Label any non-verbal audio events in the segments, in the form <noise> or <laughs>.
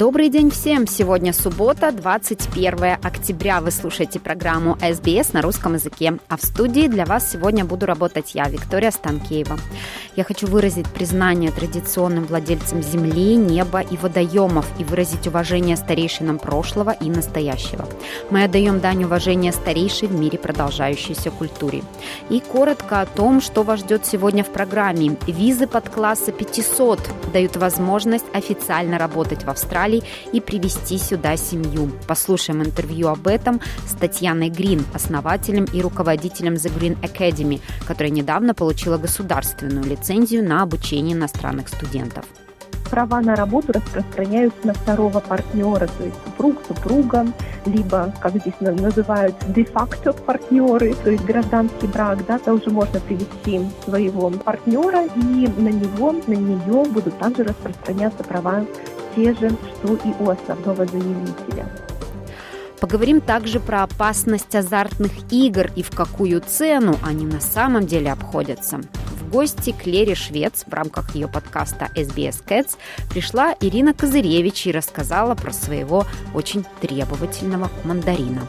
Добрый день всем! Сегодня суббота, 21 октября. Вы слушаете программу SBS на русском языке. А в студии для вас сегодня буду работать я, Виктория Станкеева. Я хочу выразить признание традиционным владельцам земли, неба и водоемов и выразить уважение старейшинам прошлого и настоящего. Мы отдаем дань уважения старейшей в мире продолжающейся культуре. И коротко о том, что вас ждет сегодня в программе. Визы под класса 500 дают возможность официально работать в Австралии Австралии и привести сюда семью. Послушаем интервью об этом с Татьяной Грин, основателем и руководителем The Green Academy, которая недавно получила государственную лицензию на обучение иностранных студентов права на работу распространяются на второго партнера, то есть супруг, супруга, либо, как здесь называют, де-факто партнеры, то есть гражданский брак, да, тоже можно привести своего партнера, и на него, на нее будут также распространяться права те же, что и у основного заявителя. Поговорим также про опасность азартных игр и в какую цену они на самом деле обходятся. В гости к Лере Швец в рамках ее подкаста SBS Cats пришла Ирина Козыревич и рассказала про своего очень требовательного мандарина.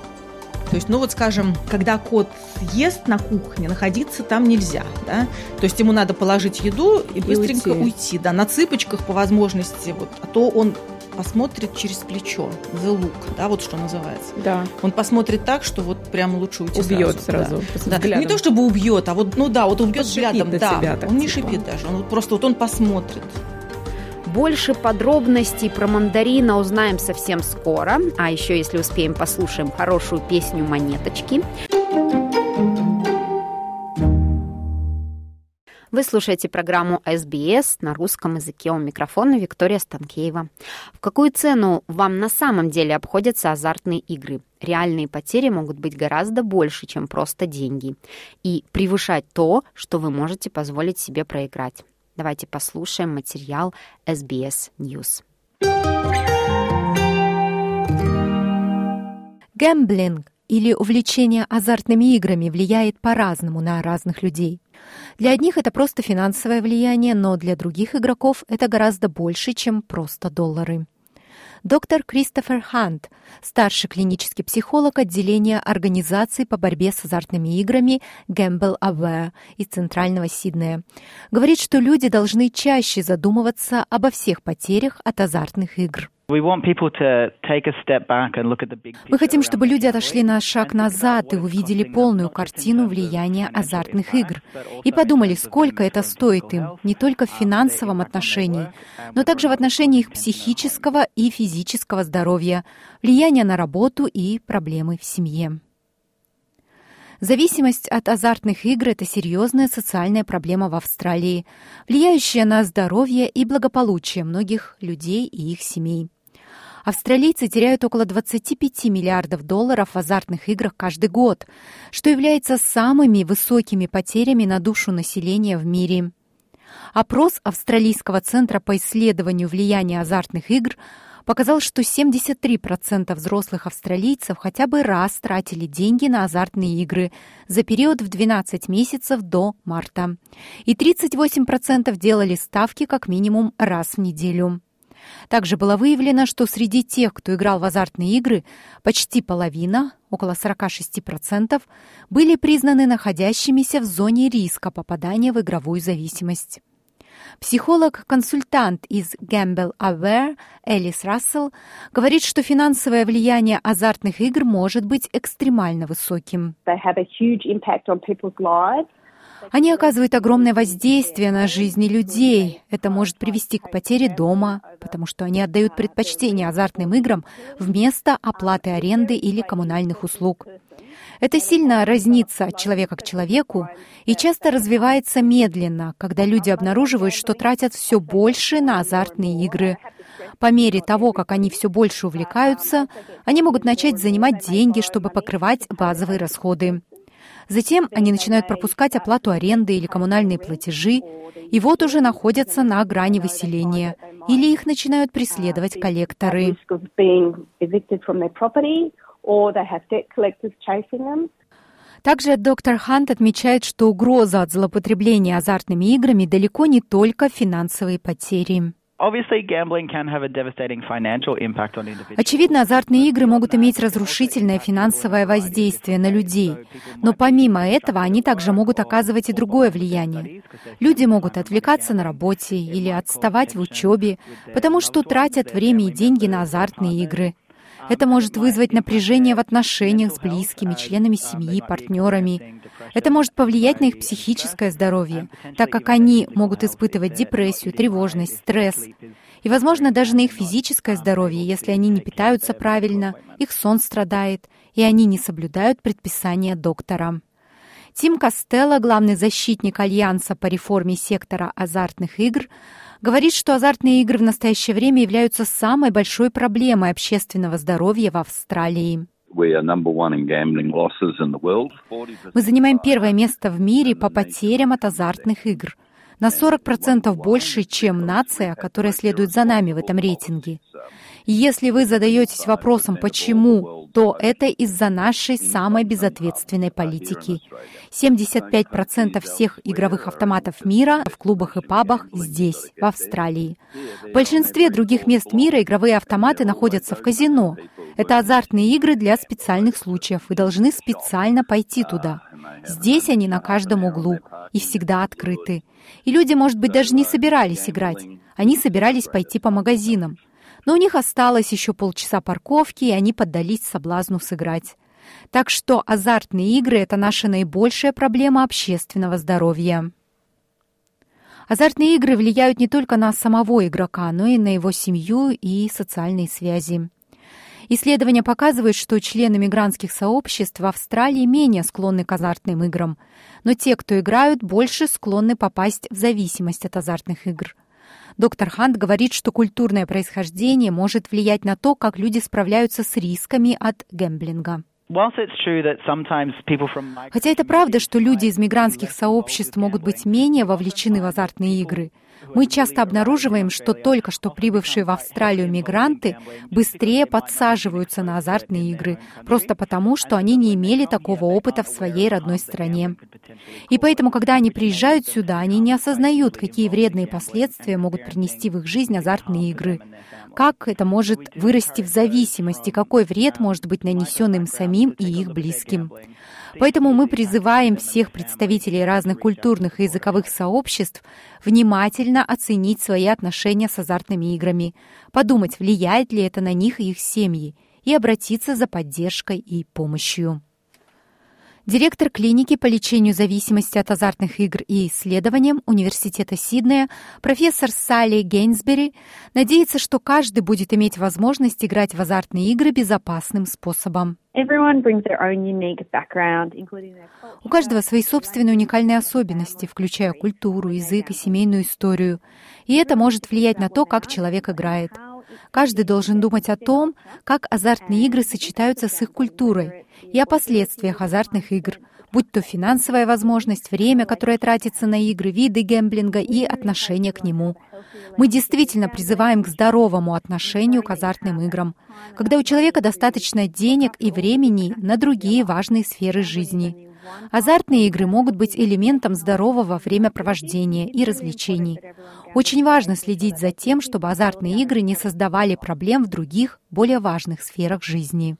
То есть, ну вот, скажем, когда кот ест на кухне, находиться там нельзя, да? То есть ему надо положить еду и, и быстренько уйти. уйти, да, на цыпочках по возможности, вот, а то он посмотрит через плечо, the look, да, вот что называется. Да. Он посмотрит так, что вот прям лучше уйти убьет сразу. сразу да. да. Не то чтобы убьет, а вот, ну да, вот убьет взглядом, да. Себя, так, он не типа. шипит даже, он вот просто вот он посмотрит. Больше подробностей про мандарина узнаем совсем скоро. А еще, если успеем, послушаем хорошую песню «Монеточки». Вы слушаете программу SBS на русском языке. У микрофона Виктория Станкеева. В какую цену вам на самом деле обходятся азартные игры? Реальные потери могут быть гораздо больше, чем просто деньги. И превышать то, что вы можете позволить себе проиграть. Давайте послушаем материал SBS News. Гэмблинг или увлечение азартными играми влияет по-разному на разных людей. Для одних это просто финансовое влияние, но для других игроков это гораздо больше, чем просто доллары доктор Кристофер Хант, старший клинический психолог отделения организации по борьбе с азартными играми Gamble Aware из Центрального Сиднея. Говорит, что люди должны чаще задумываться обо всех потерях от азартных игр. Мы хотим, чтобы люди отошли на шаг назад и увидели полную картину влияния азартных игр и подумали, сколько это стоит им, не только в финансовом отношении, но также в отношении их психического и физического здоровья, влияния на работу и проблемы в семье. Зависимость от азартных игр – это серьезная социальная проблема в Австралии, влияющая на здоровье и благополучие многих людей и их семей. Австралийцы теряют около 25 миллиардов долларов в азартных играх каждый год, что является самыми высокими потерями на душу населения в мире. Опрос Австралийского центра по исследованию влияния азартных игр показал, что 73% взрослых австралийцев хотя бы раз тратили деньги на азартные игры за период в 12 месяцев до марта, и 38% делали ставки как минимум раз в неделю. Также было выявлено, что среди тех, кто играл в азартные игры, почти половина, около 46%, были признаны находящимися в зоне риска попадания в игровую зависимость. Психолог-консультант из Gamble Aware Элис Рассел говорит, что финансовое влияние азартных игр может быть экстремально высоким. Они оказывают огромное воздействие на жизни людей. Это может привести к потере дома, потому что они отдают предпочтение азартным играм вместо оплаты аренды или коммунальных услуг. Это сильно разнится от человека к человеку и часто развивается медленно, когда люди обнаруживают, что тратят все больше на азартные игры. По мере того, как они все больше увлекаются, они могут начать занимать деньги, чтобы покрывать базовые расходы. Затем они начинают пропускать оплату аренды или коммунальные платежи, и вот уже находятся на грани выселения, или их начинают преследовать коллекторы. Также доктор Хант отмечает, что угроза от злоупотребления азартными играми далеко не только финансовые потери. Очевидно, азартные игры могут иметь разрушительное финансовое воздействие на людей, но помимо этого они также могут оказывать и другое влияние. Люди могут отвлекаться на работе или отставать в учебе, потому что тратят время и деньги на азартные игры. Это может вызвать напряжение в отношениях с близкими, членами семьи, партнерами. Это может повлиять на их психическое здоровье, так как они могут испытывать депрессию, тревожность, стресс. И, возможно, даже на их физическое здоровье, если они не питаются правильно, их сон страдает, и они не соблюдают предписания доктора. Тим Костелло, главный защитник Альянса по реформе сектора азартных игр, говорит, что азартные игры в настоящее время являются самой большой проблемой общественного здоровья в Австралии. Мы занимаем первое место в мире по потерям от азартных игр. На 40% больше, чем нация, которая следует за нами в этом рейтинге. Если вы задаетесь вопросом, почему, то это из-за нашей самой безответственной политики. 75% всех игровых автоматов мира в клубах и пабах здесь, в Австралии. В большинстве других мест мира игровые автоматы находятся в казино. Это азартные игры для специальных случаев. Вы должны специально пойти туда. Здесь они на каждом углу и всегда открыты. И люди, может быть, даже не собирались играть. Они собирались пойти по магазинам но у них осталось еще полчаса парковки, и они поддались соблазну сыграть. Так что азартные игры — это наша наибольшая проблема общественного здоровья. Азартные игры влияют не только на самого игрока, но и на его семью и социальные связи. Исследования показывают, что члены мигрантских сообществ в Австралии менее склонны к азартным играм, но те, кто играют, больше склонны попасть в зависимость от азартных игр. Доктор Хант говорит, что культурное происхождение может влиять на то, как люди справляются с рисками от гэмблинга. Хотя это правда, что люди из мигрантских сообществ могут быть менее вовлечены в азартные игры, мы часто обнаруживаем, что только что прибывшие в Австралию мигранты быстрее подсаживаются на азартные игры, просто потому, что они не имели такого опыта в своей родной стране. И поэтому, когда они приезжают сюда, они не осознают, какие вредные последствия могут принести в их жизнь азартные игры как это может вырасти в зависимости, какой вред может быть нанесен им самим и их близким. Поэтому мы призываем всех представителей разных культурных и языковых сообществ внимательно оценить свои отношения с азартными играми, подумать, влияет ли это на них и их семьи, и обратиться за поддержкой и помощью. Директор клиники по лечению зависимости от азартных игр и исследованиям Университета Сиднея, профессор Салли Гейнсбери, надеется, что каждый будет иметь возможность играть в азартные игры безопасным способом. У каждого свои собственные уникальные особенности, включая культуру, язык и семейную историю. И это может влиять на то, как человек играет. Каждый должен думать о том, как азартные игры сочетаются с их культурой, и о последствиях азартных игр, будь то финансовая возможность, время, которое тратится на игры, виды гэмблинга и отношение к нему. Мы действительно призываем к здоровому отношению к азартным играм, когда у человека достаточно денег и времени на другие важные сферы жизни. Азартные игры могут быть элементом здорового времяпровождения и развлечений. Очень важно следить за тем, чтобы азартные игры не создавали проблем в других, более важных сферах жизни.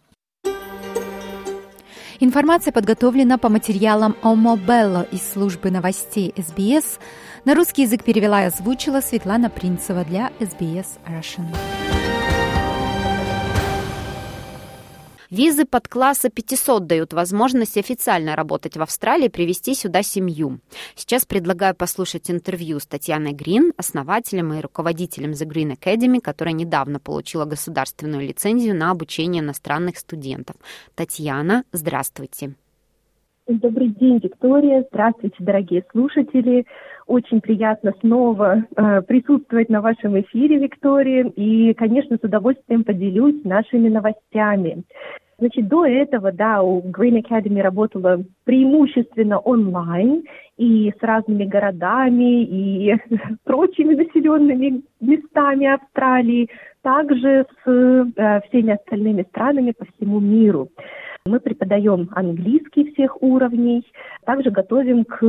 Информация подготовлена по материалам Омобелло из службы новостей СБС. На русский язык перевела и озвучила Светлана Принцева для СБС Russian. Визы под класса 500 дают возможность официально работать в Австралии, привести сюда семью. Сейчас предлагаю послушать интервью с Татьяной Грин, основателем и руководителем The Green Academy, которая недавно получила государственную лицензию на обучение иностранных студентов. Татьяна, здравствуйте. Добрый день, Виктория. Здравствуйте, дорогие слушатели. Очень приятно снова э, присутствовать на вашем эфире, Виктория. И, конечно, с удовольствием поделюсь нашими новостями. Значит, до этого, да, у Green Academy работала преимущественно онлайн и с разными городами и <laughs> прочими населенными местами Австралии, также с э, всеми остальными странами по всему миру. Мы преподаем английский всех уровней, также готовим к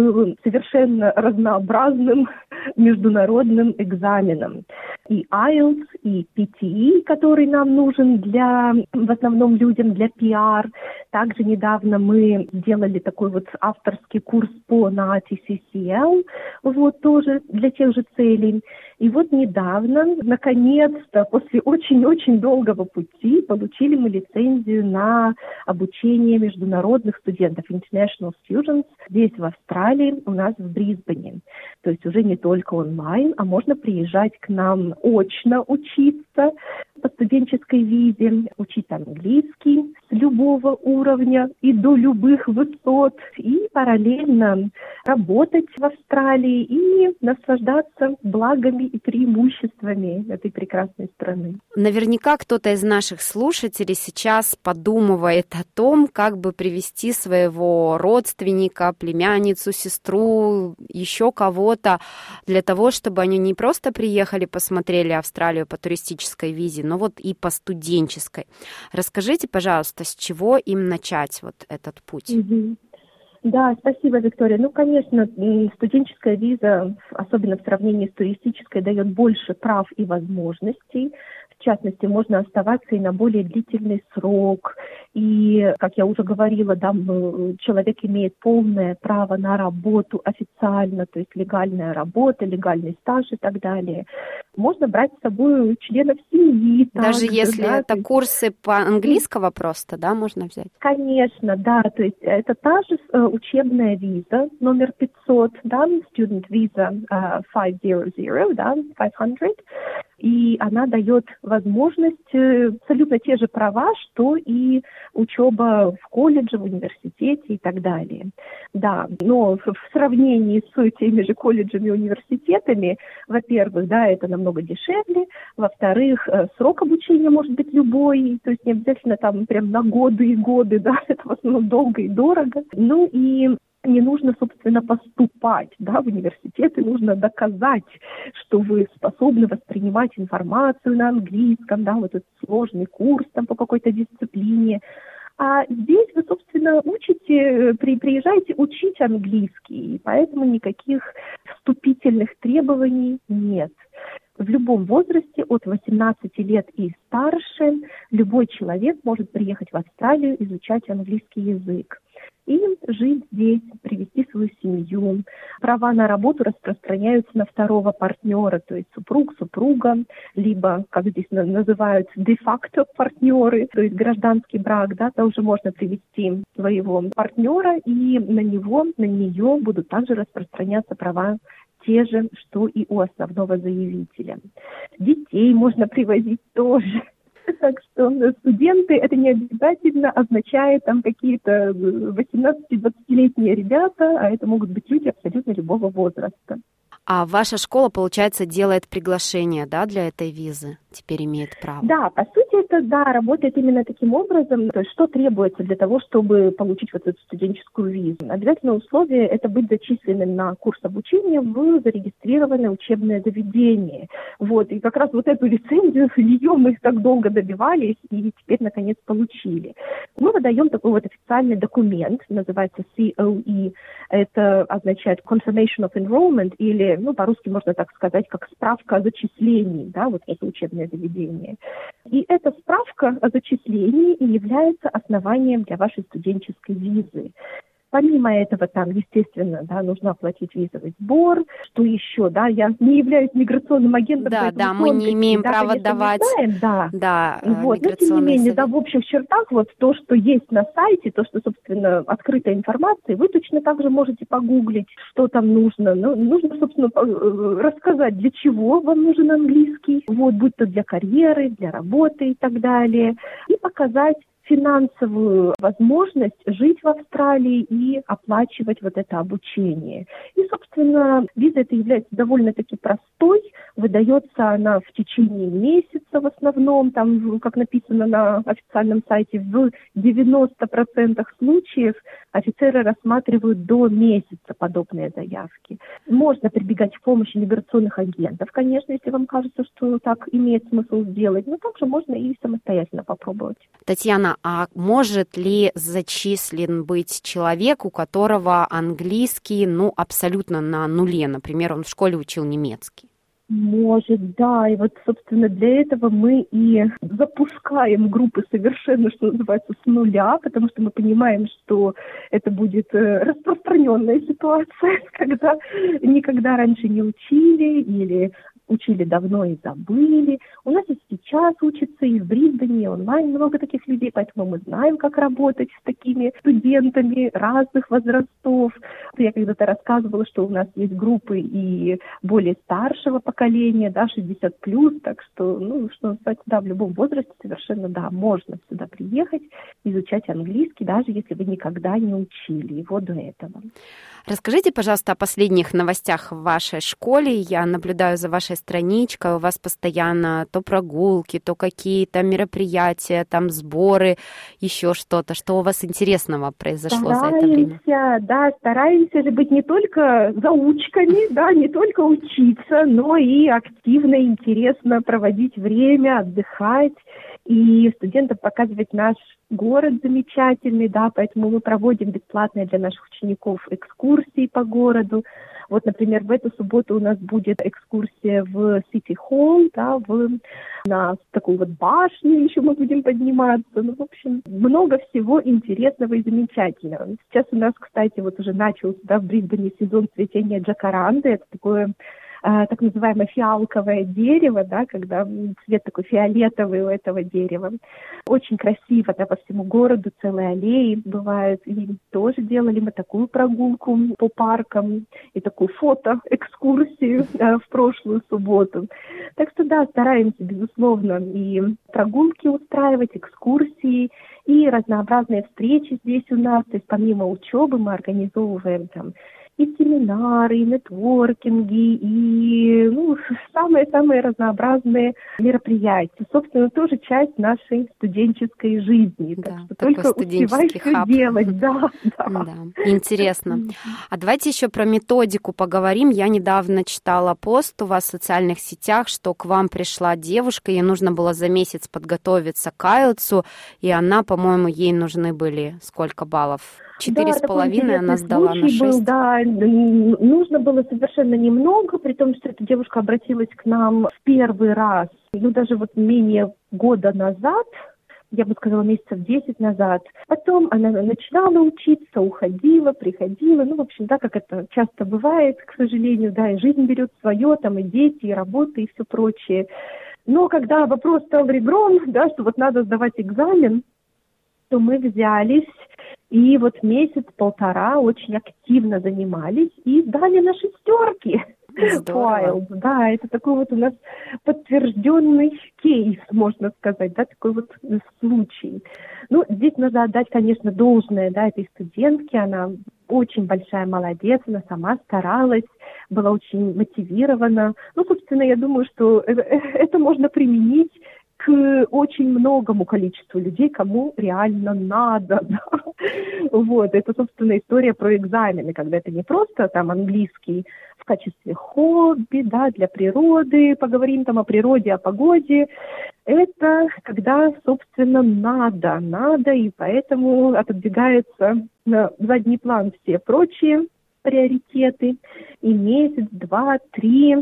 совершенно разнообразным <laughs> международным экзаменам. И IELTS, и PTE, который нам нужен для, в основном людям для PR. Также недавно мы сделали такой вот авторский курс по на TCCL, вот тоже для тех же целей. И вот недавно, наконец-то, после очень-очень долгого пути, получили мы лицензию на обучение международных студентов, international students, здесь, в Австралии, у нас в Брисбене. То есть уже не только онлайн, а можно приезжать к нам очно учиться по студенческой визе, учить английский с любого уровня и до любых высот, и параллельно работать в Австралии и наслаждаться благами и преимуществами этой прекрасной страны. Наверняка кто-то из наших слушателей сейчас подумывает о том, как бы привести своего родственника, племянницу, сестру, еще кого-то для того, чтобы они не просто приехали, посмотрели Австралию туристической визе, но вот и по студенческой. Расскажите, пожалуйста, с чего им начать вот этот путь? Да, спасибо, Виктория. Ну, конечно, студенческая виза, особенно в сравнении с туристической, дает больше прав и возможностей. В частности, можно оставаться и на более длительный срок. И, как я уже говорила, да, человек имеет полное право на работу официально, то есть легальная работа, легальный стаж и так далее. Можно брать с собой членов семьи. Даже также, если да, это есть... курсы по английского просто, да, можно взять? Конечно, да. То есть это та же э, учебная виза номер 500, да, student visa uh, 500, да, 500 и она дает возможность э, абсолютно те же права, что и учеба в колледже, в университете и так далее. Да, но в сравнении с теми же колледжами и университетами, во-первых, да, это намного дешевле, во-вторых, э, срок обучения может быть любой, то есть не обязательно там прям на годы и годы, <laughs> да, это в основном долго и дорого. Ну и не нужно, собственно, поступать да, в университет, и нужно доказать, что вы способны воспринимать информацию на английском, да, вот этот сложный курс там по какой-то дисциплине. А здесь вы, собственно, учите, при, приезжаете учить английский, и поэтому никаких вступительных требований нет. В любом возрасте, от 18 лет и старше, любой человек может приехать в Австралию, изучать английский язык и жить здесь, привести свою семью. Права на работу распространяются на второго партнера, то есть супруг, супруга, либо, как здесь называют, де-факто партнеры, то есть гражданский брак, да, тоже можно привести своего партнера, и на него, на нее будут также распространяться права те же, что и у основного заявителя. Детей можно привозить тоже. <laughs> Так что студенты это не обязательно означает там какие-то 18-20-летние ребята, а это могут быть люди абсолютно любого возраста. А ваша школа, получается, делает приглашение, да, для этой визы? Теперь имеет право. Да, по сути, это, да, работает именно таким образом. То есть, что требуется для того, чтобы получить вот эту студенческую визу? Обязательное условие – это быть зачисленным на курс обучения в зарегистрированное учебное заведение. Вот, и как раз вот эту лицензию, ее мы так долго добивались, и теперь, наконец, получили. Мы выдаем такой вот официальный документ, называется COE. Это означает Confirmation of Enrollment, или ну, по-русски можно так сказать, как справка о зачислении, да, вот это учебное заведение. И эта справка о зачислении и является основанием для вашей студенческой визы. Помимо этого, там, естественно, да, нужно оплатить визовый сбор. Что еще, да, я не являюсь миграционным агентом. Да, да, мы не имеем да, права конечно, давать. Знаем, да, да вот, но тем не менее, да, в общих чертах, вот то, что есть на сайте, то, что, собственно, открытая информация, вы точно так же можете погуглить, что там нужно. Ну, нужно, собственно, э, рассказать, для чего вам нужен английский, вот, будь то для карьеры, для работы и так далее, и показать финансовую возможность жить в Австралии и оплачивать вот это обучение. И, собственно, виза это является довольно-таки простой. Выдается она в течение месяца в основном, там, как написано на официальном сайте, в 90% случаев офицеры рассматривают до месяца подобные заявки. Можно прибегать к помощи миграционных агентов, конечно, если вам кажется, что так имеет смысл сделать, но также можно и самостоятельно попробовать. Татьяна, а может ли зачислен быть человек, у которого английский, ну, абсолютно на нуле? Например, он в школе учил немецкий. Может, да. И вот, собственно, для этого мы и запускаем группы совершенно, что называется, с нуля, потому что мы понимаем, что это будет э, распространенная ситуация, <laughs> когда никогда раньше не учили или учили давно и забыли. У нас и сейчас учатся и в Брисбене, и онлайн много таких людей, поэтому мы знаем, как работать с такими студентами разных возрастов. Я когда-то рассказывала, что у нас есть группы и более старшего поколения, да, 60 плюс, так что, ну, что называется, да, в любом возрасте совершенно, да, можно сюда приехать, изучать английский, даже если вы никогда не учили его до этого. Расскажите, пожалуйста, о последних новостях в вашей школе. Я наблюдаю за вашей страничкой. У вас постоянно то прогулки, то какие-то мероприятия, там сборы, еще что-то. Что у вас интересного произошло стараемся, за это время? Да, стараемся же быть не только заучками, да, не только учиться, но и активно, интересно проводить время, отдыхать и студентам показывать наш город замечательный, да, поэтому мы проводим бесплатные для наших учеников экскурсии по городу. Вот, например, в эту субботу у нас будет экскурсия в City Hall, да, в, на такую вот башню еще мы будем подниматься. Ну, в общем, много всего интересного и замечательного. Сейчас у нас, кстати, вот уже начался, да, в Брисбене сезон цветения джакаранды. Это такое так называемое фиалковое дерево, да, когда цвет такой фиолетовый у этого дерева. Очень красиво, да, по всему городу целые аллеи бывают. И тоже делали мы такую прогулку по паркам и такую фото-экскурсию <laughs> да, в прошлую субботу. Так что да, стараемся, безусловно, и прогулки устраивать, экскурсии, и разнообразные встречи здесь у нас. То есть помимо учебы мы организовываем там и семинары, и нетворкинги, и ну, <laughs> самые-самые разнообразные мероприятия. Собственно, тоже часть нашей студенческой жизни. Да, так что только успевай все делать. Да, <laughs> да. да, интересно. А давайте еще про методику поговорим. Я недавно читала пост у вас в социальных сетях, что к вам пришла девушка, ей нужно было за месяц подготовиться к IELTS, и она, по-моему, ей нужны были сколько баллов? Четыре с половиной она сдала на шесть. Да, нужно было совершенно немного, при том, что эта девушка обратилась к нам в первый раз, ну, даже вот менее года назад, я бы сказала, месяцев десять назад. Потом она начинала учиться, уходила, приходила. Ну, в общем, да, как это часто бывает, к сожалению, да, и жизнь берет свое, там и дети, и работа, и все прочее. Но когда вопрос стал ребром, <laughs> да, что вот надо сдавать экзамен, то мы взялись и вот месяц-полтора очень активно занимались и дали на шестерки. Wild, да, это такой вот у нас подтвержденный кейс, можно сказать, да, такой вот случай. Ну, здесь надо отдать, конечно, должное, да, этой студентке, она очень большая молодец, она сама старалась, была очень мотивирована. Ну, собственно, я думаю, что это можно применить к очень многому количеству людей, кому реально надо. <laughs> Да? Вот, это, собственно, история про экзамены, когда это не просто там английский в качестве хобби, да, для природы, поговорим там о природе, о погоде. Это когда, собственно, надо, надо, и поэтому отодвигается на задний план все прочие приоритеты, и месяц, два, три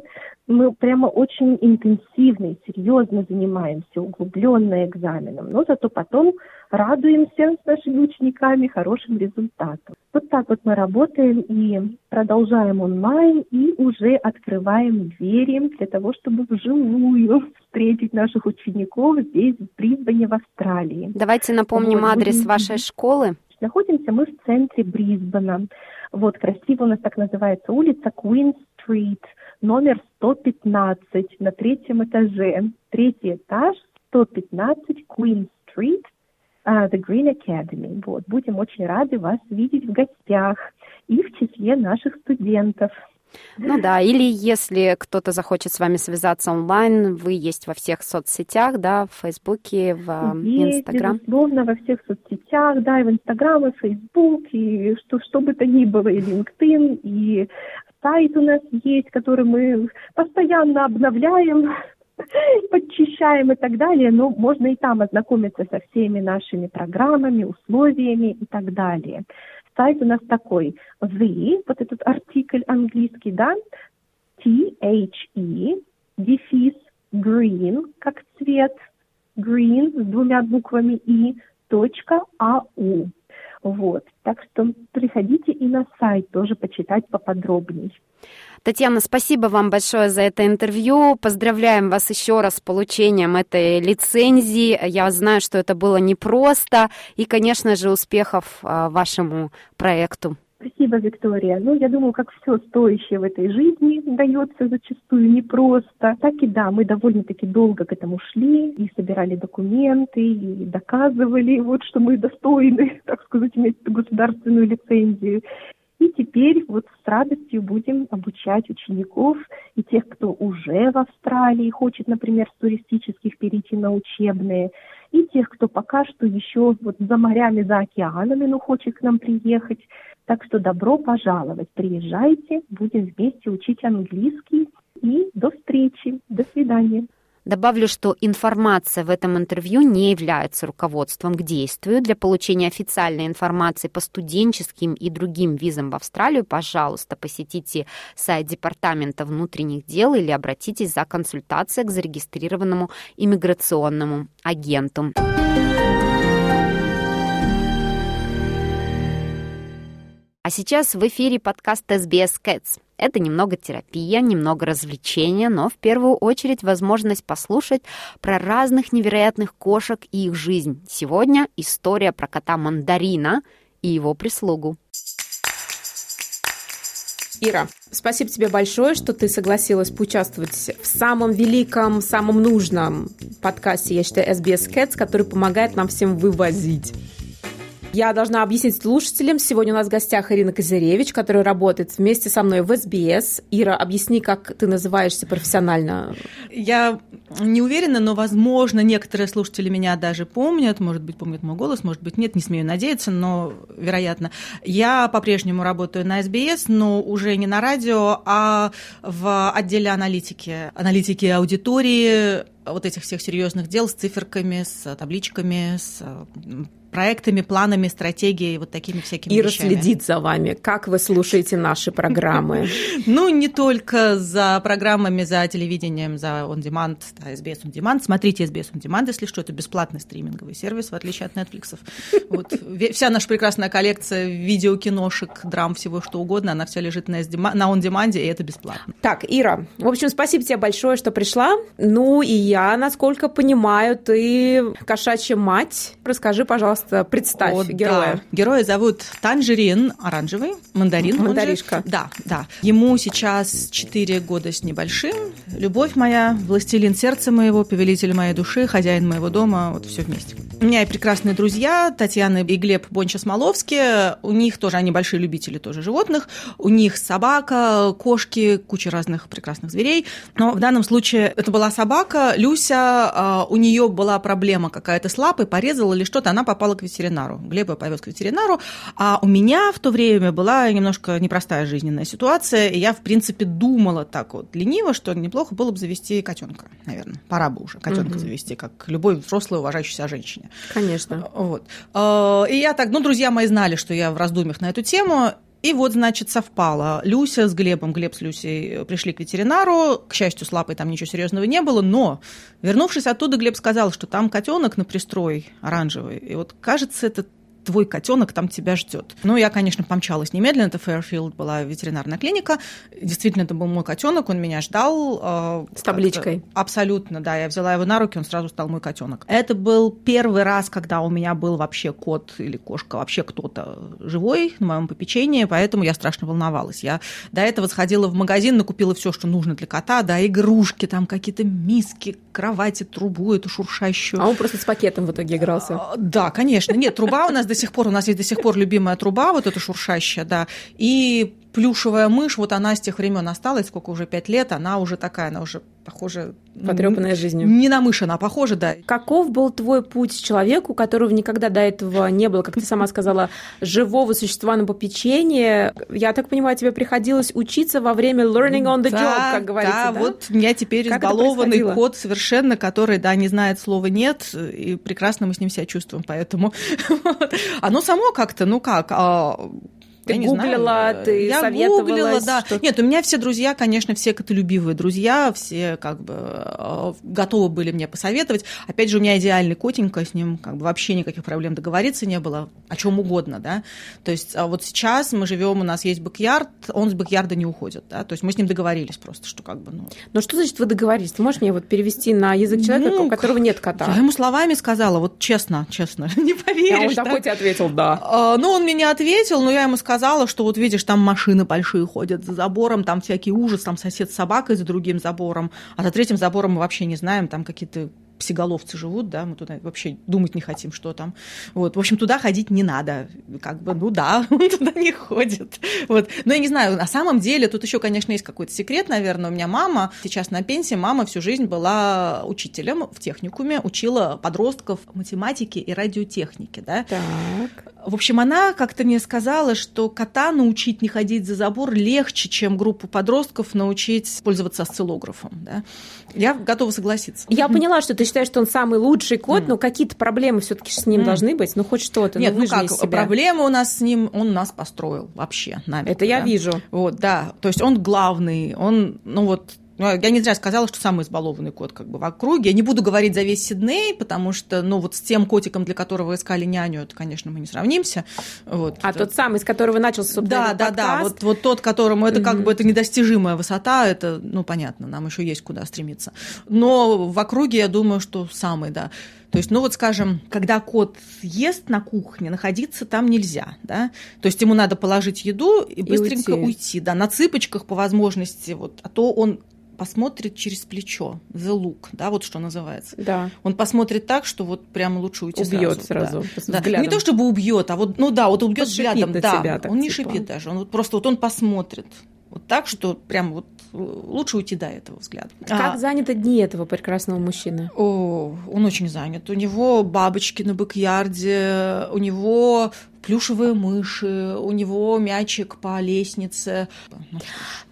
мы прямо очень интенсивно и серьезно занимаемся, углубленно экзаменом, но зато потом радуемся с нашими учениками хорошим результатом. Вот так вот мы работаем и продолжаем онлайн, и уже открываем двери для того, чтобы вживую встретить наших учеников здесь, в Брисбене, в Австралии. Давайте напомним вот, адрес вашей школы. Находимся мы в центре Брисбена. Вот, красиво у нас так называется улица Куин-стрит, номер 115 на третьем этаже. Третий этаж, 115 Куин-стрит, uh, The Green Academy. Вот, будем очень рады вас видеть в гостях и в числе наших студентов. Ну да, или если кто-то захочет с вами связаться онлайн, вы есть во всех соцсетях, да, в Фейсбуке, в Инстаграм. безусловно, во всех соцсетях, да, и в Инстаграм, и в Фейсбук, и что, что бы то ни было, и LinkedIn, и сайт у нас есть, который мы постоянно обновляем, <laughs> подчищаем и так далее, но можно и там ознакомиться со всеми нашими программами, условиями и так далее сайт у нас такой. The, вот этот артикль английский, да, T-H-E, дефис, green, как цвет, green с двумя буквами и, точка, ау. Вот. Так что приходите и на сайт тоже почитать поподробнее. Татьяна, спасибо вам большое за это интервью. Поздравляем вас еще раз с получением этой лицензии. Я знаю, что это было непросто. И, конечно же, успехов а, вашему проекту. Спасибо, Виктория. Ну, я думаю, как все стоящее в этой жизни дается зачастую непросто. Так и да, мы довольно-таки долго к этому шли и собирали документы, и доказывали, вот, что мы достойны, <laughs> так сказать, иметь государственную лицензию. И теперь вот с радостью будем обучать учеников и тех, кто уже в Австралии хочет, например, с туристических перейти на учебные, и тех, кто пока что еще вот за морями, за океанами, но хочет к нам приехать. Так что добро пожаловать, приезжайте, будем вместе учить английский. И до встречи, до свидания. Добавлю, что информация в этом интервью не является руководством к действию. Для получения официальной информации по студенческим и другим визам в Австралию, пожалуйста, посетите сайт Департамента внутренних дел или обратитесь за консультацией к зарегистрированному иммиграционному агенту. А сейчас в эфире подкаст SBS Cats. Это немного терапия, немного развлечения, но в первую очередь возможность послушать про разных невероятных кошек и их жизнь. Сегодня история про кота Мандарина и его прислугу. Ира, спасибо тебе большое, что ты согласилась поучаствовать в самом великом, самом нужном подкасте, я считаю, SBS Cats, который помогает нам всем вывозить я должна объяснить слушателям. Сегодня у нас в гостях Ирина Козыревич, которая работает вместе со мной в СБС. Ира, объясни, как ты называешься профессионально. Я не уверена, но, возможно, некоторые слушатели меня даже помнят. Может быть, помнят мой голос, может быть, нет, не смею надеяться, но, вероятно. Я по-прежнему работаю на СБС, но уже не на радио, а в отделе аналитики, аналитики аудитории, вот этих всех серьезных дел с циферками, с табличками, с проектами, планами, стратегией, вот такими всякими И вещами. следит за вами. Как вы слушаете наши программы? <laughs> Ну, не только за программами, за телевидением, за On Demand, да, SBS On Demand. Смотрите SBS On Demand, если что, это бесплатный стриминговый сервис, в отличие от Netflix. Вот вся наша прекрасная коллекция видео, киношек, драм, всего что угодно, она вся лежит на, на On Demand, и это бесплатно. Так, Ира, в общем, спасибо тебе большое, что пришла. Ну, и я, насколько понимаю, ты кошачья мать. Расскажи, пожалуйста, пожалуйста, представь О, героя. Да. Героя зовут Танжерин, оранжевый, мандарин. Мандаришка. Да, да. Ему сейчас 4 года с небольшим. Любовь моя, властелин сердца моего, повелитель моей души, хозяин моего дома, вот все вместе. У меня и прекрасные друзья, Татьяна и Глеб Бонча-Смоловские. У них тоже, они большие любители тоже животных. У них собака, кошки, куча разных прекрасных зверей. Но в данном случае это была собака. Люся, а, у нее была проблема какая-то с лапой, порезала или что-то, она попала попала к ветеринару. Глеба повез к ветеринару, а у меня в то время была немножко непростая жизненная ситуация, и я, в принципе, думала так вот лениво, что неплохо было бы завести котенка, наверное. Пора бы уже котенка угу. завести, как любой взрослой уважающейся женщине. Конечно. Вот. А, и я так, ну, друзья мои знали, что я в раздумьях на эту тему, И вот, значит, совпало. Люся с Глебом, Глеб с Люсей пришли к ветеринару. К счастью, с лапой там ничего серьезного не было, но вернувшись оттуда, Глеб сказал, что там котенок на пристрой оранжевый. И вот, кажется, это твой котенок там тебя ждет. Ну, я, конечно, помчалась немедленно. Это Фэрфилд была ветеринарная клиника. Действительно, это был мой котенок, он меня ждал. Э, С табличкой. Абсолютно, да. Я взяла его на руки, он сразу стал мой котенок. Это был первый раз, когда у меня был вообще кот или кошка, вообще кто-то живой на моем попечении, поэтому я страшно волновалась. Я до этого сходила в магазин, накупила все, что нужно для кота, да, игрушки, там какие-то миски, кровати, трубу эту шуршащую. А он просто с пакетом в итоге игрался? А, да, конечно. Нет, труба у нас до сих пор, у нас есть до сих пор любимая труба, вот эта шуршащая, да, и плюшевая мышь, вот она с тех времен осталась, сколько уже, пять лет, она уже такая, она уже похожа... Потрепанная жизнью. Не на мышь она похожа, да. Каков был твой путь к человеку, которого никогда до этого не было, как ты сама сказала, живого существа на попечении? Я так понимаю, тебе приходилось учиться во время learning on the job, как говорится, да? Да, вот у меня теперь как избалованный кот совершенно, который, да, не знает слова «нет», и прекрасно мы с ним себя чувствуем, поэтому <laughs> оно само как-то, ну как, а, ты я гуглила, знаю. ты я советовалась? гуглила, да. Что... Нет, у меня все друзья, конечно, все котолюбивые друзья, все как бы э, готовы были мне посоветовать. Опять же, у меня идеальный котенька, с ним как бы вообще никаких проблем договориться не было, о чем угодно, да. То есть а вот сейчас мы живем, у нас есть бэк-ярд, он с бэк-ярда не уходит, да. То есть мы с ним договорились просто, что как бы, ну... Но что значит вы договорились? Ты можешь мне вот перевести на язык человека, ну, у которого нет кота? Я ему словами сказала, вот честно, честно, <laughs> не поверишь. А он да? такой тебе ответил, да. А, ну, он мне ответил, но я ему сказала, сказала, что вот видишь, там машины большие ходят за забором, там всякий ужас, там сосед с собакой за другим забором, а за третьим забором мы вообще не знаем, там какие-то псиголовцы живут, да, мы туда вообще думать не хотим, что там. Вот, в общем, туда ходить не надо. Как бы, ну да, <laughs> он туда не ходит. Вот. Но я не знаю, на самом деле, тут еще, конечно, есть какой-то секрет, наверное. У меня мама сейчас на пенсии, мама всю жизнь была учителем в техникуме, учила подростков математике и радиотехнике, да. Так. В общем, она как-то мне сказала, что кота научить не ходить за забор легче, чем группу подростков научить пользоваться осциллографом, да. Я готова согласиться. Я поняла, что ты считаешь, что он самый лучший кот, mm. но какие-то проблемы все-таки с ним mm. должны быть, ну хоть что-то. Нет, ну, ну как, проблемы у нас с ним, он нас построил вообще. Нами, Это я вижу. Вот, да, то есть он главный, он, ну вот, ну, я не зря сказала, что самый избалованный кот как бы в округе. Я не буду говорить за весь Сидней, потому что, ну, вот с тем котиком, для которого искали няню, это, конечно, мы не сравнимся. Вот. А тот самый, с которого начался, собственно, Да, да, да. Вот, вот тот, которому это как бы это недостижимая высота, это, ну, понятно, нам еще есть куда стремиться. Но в округе, я думаю, что самый, да. То есть, ну вот, скажем, когда кот ест на кухне, находиться там нельзя, да. То есть ему надо положить еду и быстренько и уйти. уйти, да, на цыпочках по возможности, вот, а то он посмотрит через плечо, the look, да, вот что называется. Да. Он посмотрит так, что вот прямо лучше уйти убьет сразу. сразу да. Не то чтобы убьет, а вот, ну да, вот убьет взглядом, да. Себя, так, он не типа. шипит даже, он вот просто вот он посмотрит. Вот так, что прям вот лучше уйти до этого взгляда. Как а, заняты дни этого прекрасного мужчины? О, он очень занят. У него бабочки на бэк-ярде, у него плюшевые мыши, у него мячик по лестнице.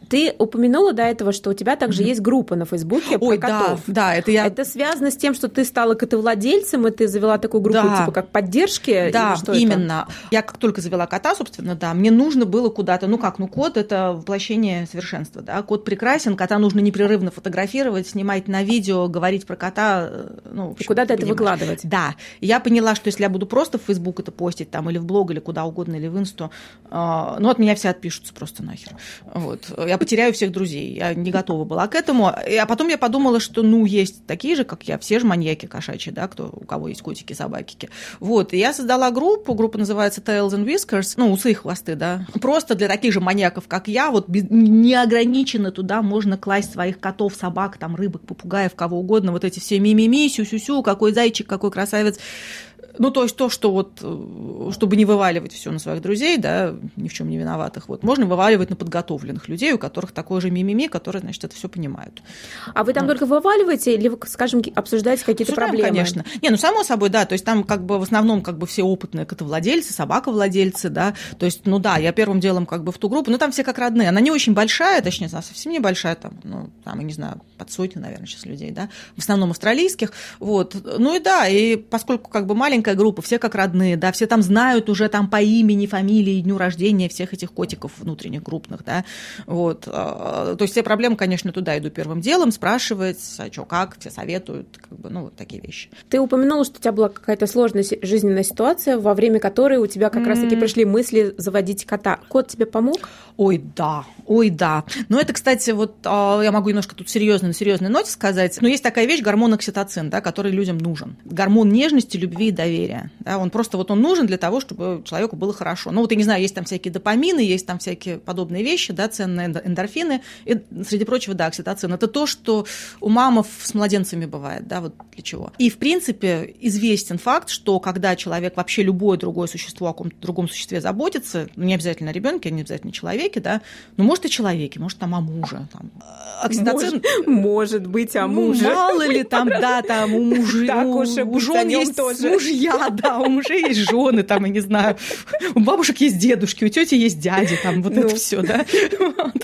Ты упомянула до этого, что у тебя также mm-hmm. есть группа на Фейсбуке Ой, про котов. Да, да, это я. Это связано с тем, что ты стала котовладельцем, и ты завела такую группу да. типа как поддержки. Да, что именно. Это? Я как только завела кота, собственно, да, мне нужно было куда-то, ну как, ну кот это воплощение совершенства, да, кот прекрасен, кота нужно непрерывно фотографировать, снимать на видео, говорить про кота, э, ну. И куда-то это выкладывать. Да, я поняла, что если я буду просто в Фейсбук это постить там или в блог или куда угодно или в Инсту, э, ну от меня все отпишутся просто нахер. Вот, я потеряю всех друзей. Я не готова была к этому. А потом я подумала, что, ну, есть такие же, как я, все же маньяки кошачьи, да, кто, у кого есть котики, собаки. Вот, и я создала группу, группа называется Tails and Whiskers, ну, усы и хвосты, да, просто для таких же маньяков, как я, вот неограниченно туда можно класть своих котов, собак, там, рыбок, попугаев, кого угодно, вот эти все мимими, сю-сю-сю, какой зайчик, какой красавец, ну, то есть то, что вот, э, чтобы не вываливать все на своих друзей, да, ни в чем не виноватых, вот, можно вываливать на подготовленных людей, у которых такое же мимими, которые, значит, это все понимают. А вы там вот. только вываливаете или вы, скажем, обсуждаете какие-то проблемы? конечно. Не, ну, само собой, да, то есть там как бы в основном как бы все опытные котовладельцы, собаковладельцы, да, то есть, ну да, я первым делом как бы в ту группу, но там все как родные, она не очень большая, точнее, она совсем небольшая, там, ну, там, я не знаю, под сотню, наверное, сейчас людей, да, в основном австралийских, вот, ну и да, и поскольку как бы маленькая группа, все как родные, да, все там знают уже там по имени, фамилии, дню рождения всех этих котиков внутренних крупных, да, вот. А, то есть все проблемы, конечно, туда иду первым делом, спрашивать, а что, как, все советуют, как бы, ну, вот такие вещи. Ты упомянула, что у тебя была какая-то сложная жизненная ситуация, во время которой у тебя как mm-hmm. раз-таки пришли мысли заводить кота. Кот тебе помог? Ой, да, ой, да. Но это, кстати, вот а, я могу немножко тут серьезно на серьезной ноте сказать, но есть такая вещь, гормон окситоцин, да, который людям нужен. Гормон нежности, любви и доверия. Да, он просто вот он нужен для того, чтобы человеку было хорошо. Ну вот я не знаю, есть там всякие допамины, есть там всякие подобные вещи, да, ценные эндорфины, и, среди прочего, да, окситоцин. Это то, что у мамов с младенцами бывает, да, вот для чего. И, в принципе, известен факт, что когда человек, вообще любое другое существо о каком-то другом существе заботится, ну, не обязательно о ребенке, не обязательно о человеке, да, ну, может, и человеке, может, там о муже. Там. Окситоцин... Может, может быть, о муже. Ну, мало ли там, <laughs> да, там у мужей, так у, у жен есть тоже. Мужья, <laughs> да, у мужей есть жены, там, я не знаю, у бабушек есть дедушки, у тети есть дяди, там, вот ну. это все, да.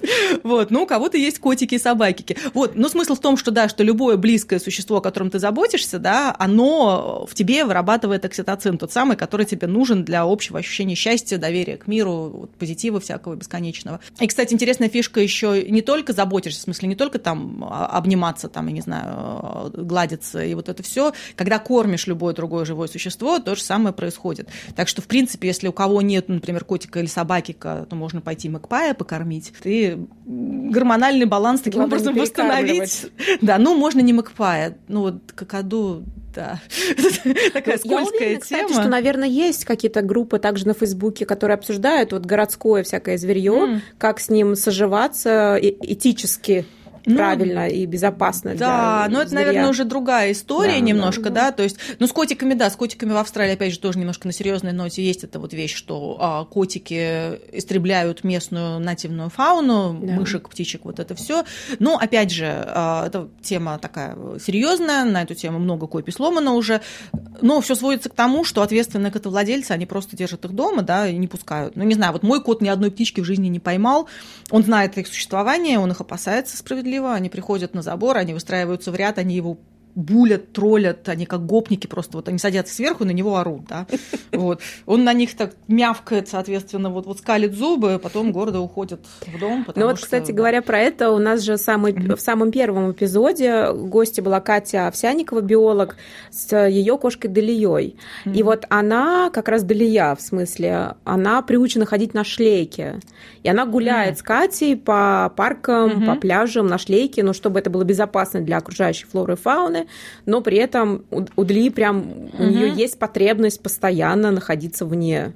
<laughs> Вот. ну, у кого-то есть котики и собакики. Вот, но смысл в том, что, да, что любое близкое существо, о котором ты заботишься, да, оно в тебе вырабатывает окситоцин, тот самый, который тебе нужен для общего ощущения счастья, доверия к миру, вот, позитива всякого бесконечного. И, кстати, интересная фишка еще не только заботишься, в смысле, не только там а, обниматься, там, я не знаю, гладиться и вот это все. Когда кормишь любое другое живое существо, то же самое происходит. Так что, в принципе, если у кого нет, например, котика или собакика, то можно пойти макпая покормить. Ты гормональный баланс таким Главное образом восстановить. Да, ну, можно не макпая. Ну, вот какаду да. <laughs> Такая скользкая Я уверена, тема. Кстати, что, наверное, есть какие-то группы также на Фейсбуке, которые обсуждают вот городское всякое зверье, mm. как с ним соживаться этически ну, правильно и безопасно. Да, но это, зверя. наверное, уже другая история да, немножко, да, да. То есть, ну, с котиками, да, с котиками в Австралии, опять же, тоже немножко на серьезной ноте есть эта вот вещь, что а, котики истребляют местную нативную фауну, да. мышек, птичек, вот это все. Но, опять же, а, это тема такая серьезная, на эту тему много копий сломано уже. Но все сводится к тому, что ответственные котовладельцы, они просто держат их дома, да, и не пускают. Ну, не знаю, вот мой кот ни одной птички в жизни не поймал, он знает их существование, он их опасается справедливо справедливо, они приходят на забор, они выстраиваются в ряд, они его булят, троллят, они как гопники просто, вот они садятся сверху и на него орут, да, <laughs> вот. Он на них так мявкает, соответственно, вот, вот скалит зубы, а потом гордо уходит в дом, Ну вот, что, кстати да. говоря про это, у нас же самый, mm-hmm. в самом первом эпизоде гости была Катя Овсяникова, биолог, с ее кошкой Далией. Mm-hmm. И вот она, как раз Далия, в смысле, она приучена ходить на шлейке. И она гуляет mm-hmm. с Катей по паркам, по пляжам на шлейке, но чтобы это было безопасно для окружающей флоры и фауны, но при этом у Дли прям угу. у нее есть потребность постоянно находиться вне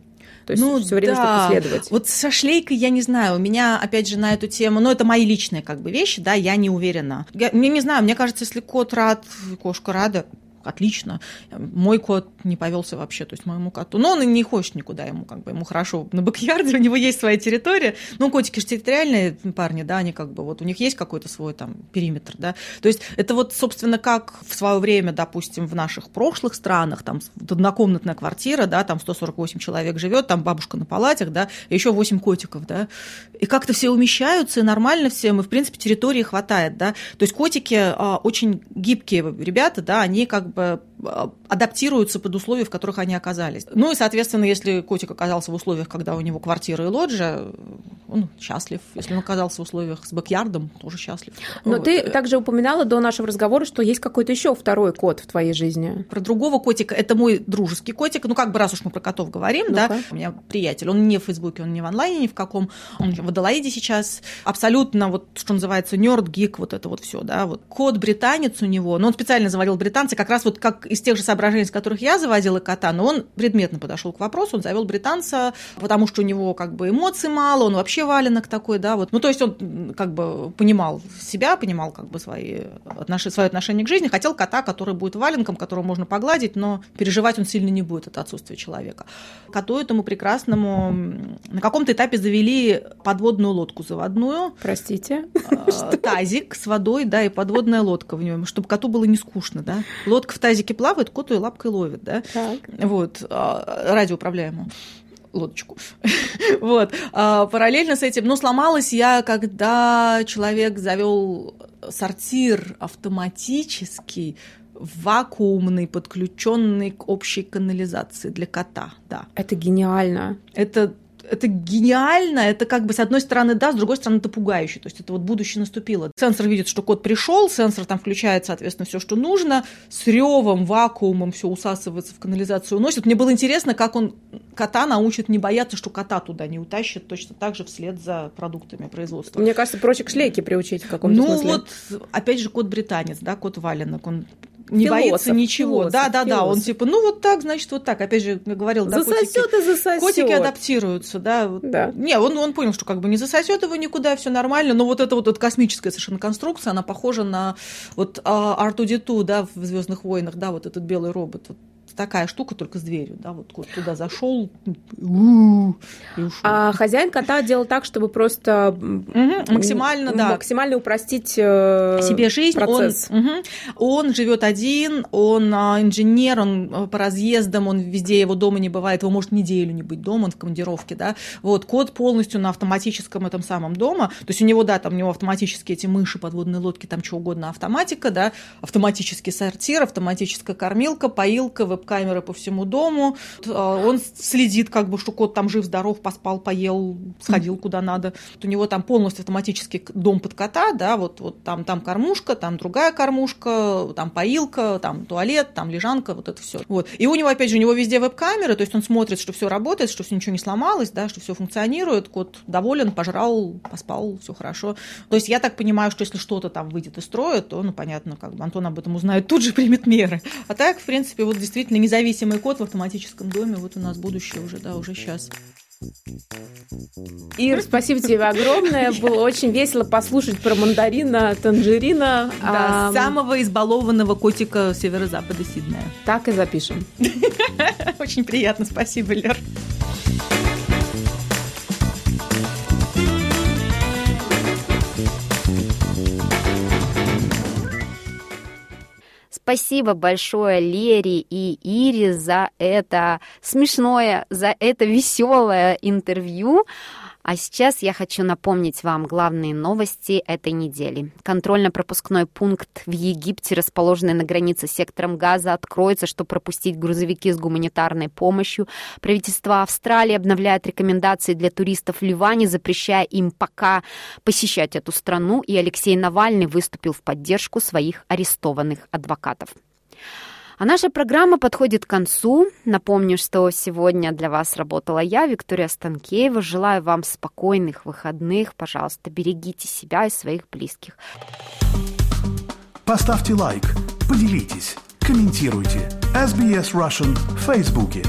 то есть ну, все время да. что следовать. Вот со шлейкой я не знаю. У меня, опять же, на эту тему, ну, это мои личные как бы вещи, да, я не уверена. Я, я не знаю, мне кажется, если кот рад, кошка рада, отлично. Мой кот не повелся вообще, то есть моему коту. Но он и не хочет никуда, ему как бы ему хорошо на бэкьярде, <laughs> у него есть своя территория. Ну, котики же территориальные парни, да, они как бы вот у них есть какой-то свой там периметр, да. То есть это вот, собственно, как в свое время, допустим, в наших прошлых странах, там однокомнатная квартира, да, там 148 человек живет, там бабушка на палатах, да, еще 8 котиков, да. И как-то все умещаются, и нормально всем, и, в принципе, территории хватает, да. То есть котики а, очень гибкие ребята, да, они как бы а, адаптируются под условия, в которых они оказались. Ну и, соответственно, если котик оказался в условиях, когда у него квартира и лоджия, он счастлив. Если он оказался в условиях с бэкьярдом, тоже счастлив. Но вот. ты также упоминала до нашего разговора, что есть какой-то еще второй кот в твоей жизни. Про другого котика. Это мой дружеский котик. Ну, как бы раз уж мы про котов говорим, ну да, у меня приятель. Он не в Фейсбуке, он не в онлайне, ни в каком. Он в Адалаиде сейчас. Абсолютно, вот, что называется, нерд, гик, вот это вот все, да. Вот кот британец у него, но он специально заводил британца, как раз вот как из тех же соображений, из которых я заводила кота, но он предметно подошел к вопросу, он завел британца, потому что у него как бы эмоций мало, он вообще валенок такой, да, вот. Ну, то есть он как бы понимал себя, понимал как бы свои отнош... свое отношение к жизни, хотел кота, который будет валенком, которого можно погладить, но переживать он сильно не будет, это отсутствие человека. Коту этому прекрасному на каком-то этапе завели подводную лодку заводную. Простите. <laughs> Э, тазик с водой, да, и подводная лодка в нем, чтобы коту было не скучно, да. Лодка в тазике плавает, кот ее лапкой ловит, да. Так. Вот, а, радиоуправляемую лодочку. <laughs> вот. А, параллельно с этим, ну, сломалась я, когда человек завел сортир автоматический вакуумный, подключенный к общей канализации для кота, да. Это гениально. Это это гениально, это как бы с одной стороны да, с другой стороны это пугающе, то есть это вот будущее наступило. Сенсор видит, что код пришел, сенсор там включает, соответственно, все, что нужно, с ревом, вакуумом все усасывается в канализацию, уносит. Мне было интересно, как он кота научит не бояться, что кота туда не утащит, точно так же вслед за продуктами производства. Мне кажется, проще к шлейке приучить в каком-то ну, смысле. Ну вот, опять же, кот британец, да, кот валенок, он не философ, боится ничего. Философ, да, да, философ. да. Он типа, ну вот так, значит, вот так. Опять же, говорил, да, засосет и засосет. Котики адаптируются, да. да. Не, он, он понял, что как бы не засосет его никуда, все нормально. Но вот эта вот, вот космическая совершенно конструкция, она похожа на вот R2D2, да, в Звездных войнах, да, вот этот белый робот. Вот такая штука, только с дверью, да, вот кот туда зашел и ушел. А хозяин кота делал так, чтобы просто угу, максимально, да, максимально упростить э, себе жизнь. Процесс. Он, угу, он живет один, он а, инженер, он а, по разъездам, он везде его дома не бывает, его может неделю не быть дома, он в командировке, да. Вот кот полностью на автоматическом этом самом дома, то есть у него, да, там у него автоматические эти мыши, подводные лодки, там что угодно, автоматика, да, автоматический сортир, автоматическая кормилка, поилка, веб камеры по всему дому. А, он следит, как бы, что кот там жив-здоров, поспал, поел, сходил куда надо. У него там полностью автоматический дом под кота, да, вот, вот там, там кормушка, там другая кормушка, там поилка, там туалет, там лежанка, вот это все. Вот. И у него, опять же, у него везде веб-камеры, то есть он смотрит, что все работает, что все ничего не сломалось, да, что все функционирует, кот доволен, пожрал, поспал, все хорошо. То есть я так понимаю, что если что-то там выйдет из строя, то, ну, понятно, как бы Антон об этом узнает, тут же примет меры. А так, в принципе, вот действительно независимый код в автоматическом доме. Вот у нас будущее уже, да, уже сейчас. Ир, спасибо тебе огромное. <laughs> Было очень весело послушать про мандарина, танжерина. Да, а, самого избалованного котика северо-запада Сиднея. Так и запишем. <laughs> Очень приятно, спасибо, Лер. Спасибо большое Лере и Ире за это смешное, за это веселое интервью. А сейчас я хочу напомнить вам главные новости этой недели. Контрольно-пропускной пункт в Египте, расположенный на границе с сектором Газа, откроется, чтобы пропустить грузовики с гуманитарной помощью. Правительство Австралии обновляет рекомендации для туристов в Ливане, запрещая им пока посещать эту страну, и Алексей Навальный выступил в поддержку своих арестованных адвокатов. А наша программа подходит к концу. Напомню, что сегодня для вас работала я, Виктория Станкеева. Желаю вам спокойных выходных. Пожалуйста, берегите себя и своих близких. Поставьте лайк, поделитесь, комментируйте. SBS Russian в Фейсбуке.